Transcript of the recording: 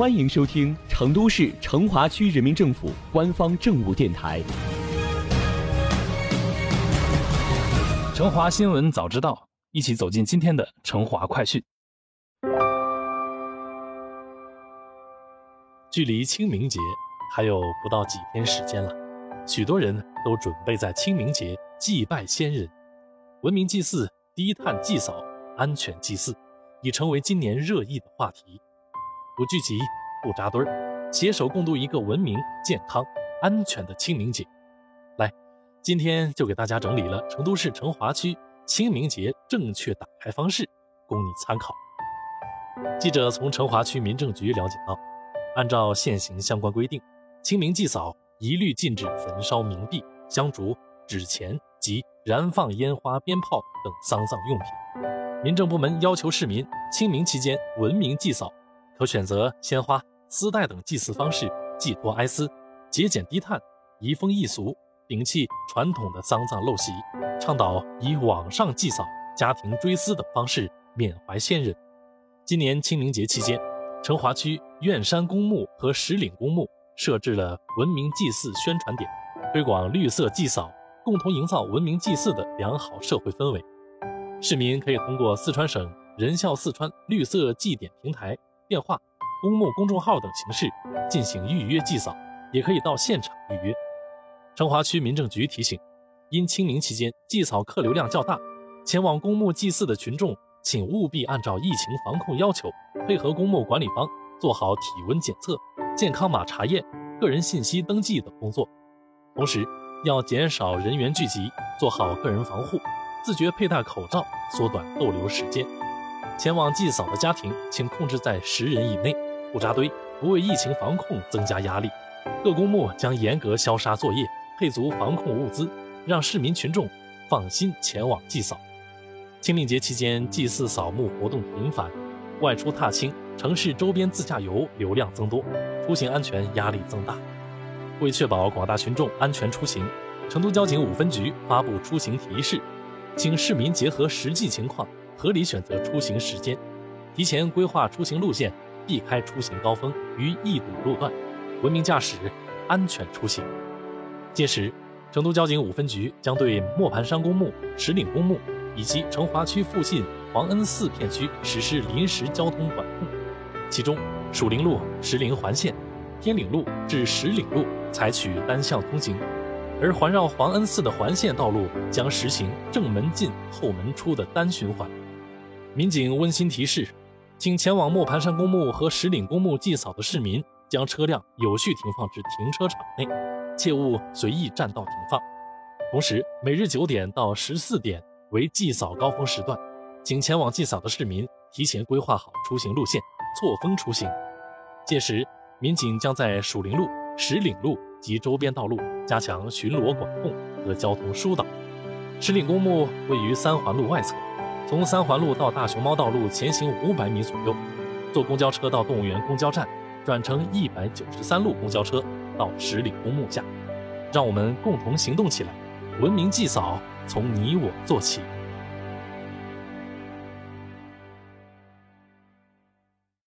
欢迎收听成都市成华区人民政府官方政务电台《成华新闻早知道》，一起走进今天的成华快讯。距离清明节还有不到几天时间了，许多人都准备在清明节祭拜先人。文明祭祀、低碳祭扫、安全祭祀，已成为今年热议的话题。不聚集，不扎堆儿，携手共度一个文明、健康、安全的清明节。来，今天就给大家整理了成都市成华区清明节正确打开方式，供你参考。记者从成华区民政局了解到，按照现行相关规定，清明祭扫一律禁止焚烧冥币、香烛、纸钱及燃放烟花鞭炮等丧葬用品。民政部门要求市民清明期间文明祭扫。可选择鲜花、丝带等祭祀方式，寄托哀思，节俭低碳，移风易俗，摒弃传统的丧葬陋习，倡导以网上祭扫、家庭追思等方式缅怀先人。今年清明节期间，成华区苑山公墓和石岭公墓设置了文明祭祀宣传点，推广绿色祭扫，共同营造文明祭祀的良好社会氛围。市民可以通过四川省人孝四川绿色祭点平台。电话、公墓公众号等形式进行预约祭扫，也可以到现场预约。成华区民政局提醒：因清明期间祭扫客流量较大，前往公墓祭祀的群众，请务必按照疫情防控要求，配合公墓管理方做好体温检测、健康码查验、个人信息登记等工作。同时，要减少人员聚集，做好个人防护，自觉佩戴口罩，缩短逗留时间。前往祭扫的家庭，请控制在十人以内，不扎堆，不为疫情防控增加压力。各公墓将严格消杀作业，配足防控物资，让市民群众放心前往祭扫。清明节期间，祭祀扫墓活动频繁，外出踏青，城市周边自驾游流量增多，出行安全压力增大。为确保广大群众安全出行，成都交警五分局发布出行提示，请市民结合实际情况。合理选择出行时间，提前规划出行路线，避开出行高峰与易堵路段，文明驾驶，安全出行。届时，成都交警五分局将对磨盘山公墓、石岭公墓以及成华区附近黄恩寺片区实施临时交通管控，其中蜀陵路、石陵环线、天岭路至石岭路采取单向通行。而环绕黄恩寺的环线道路将实行正门进、后门出的单循环。民警温馨提示，请前往磨盘山公墓和石岭公墓祭扫的市民，将车辆有序停放至停车场内，切勿随意占道停放。同时，每日九点到十四点为祭扫高峰时段，请前往祭扫的市民提前规划好出行路线，错峰出行。届时，民警将在蜀林路、石岭路及周边道路加强巡逻管控和交通疏导。石岭公墓位于三环路外侧。从三环路到大熊猫道路前行五百米左右，坐公交车到动物园公交站，转乘一百九十三路公交车到十里公墓下。让我们共同行动起来，文明祭扫从你我做起。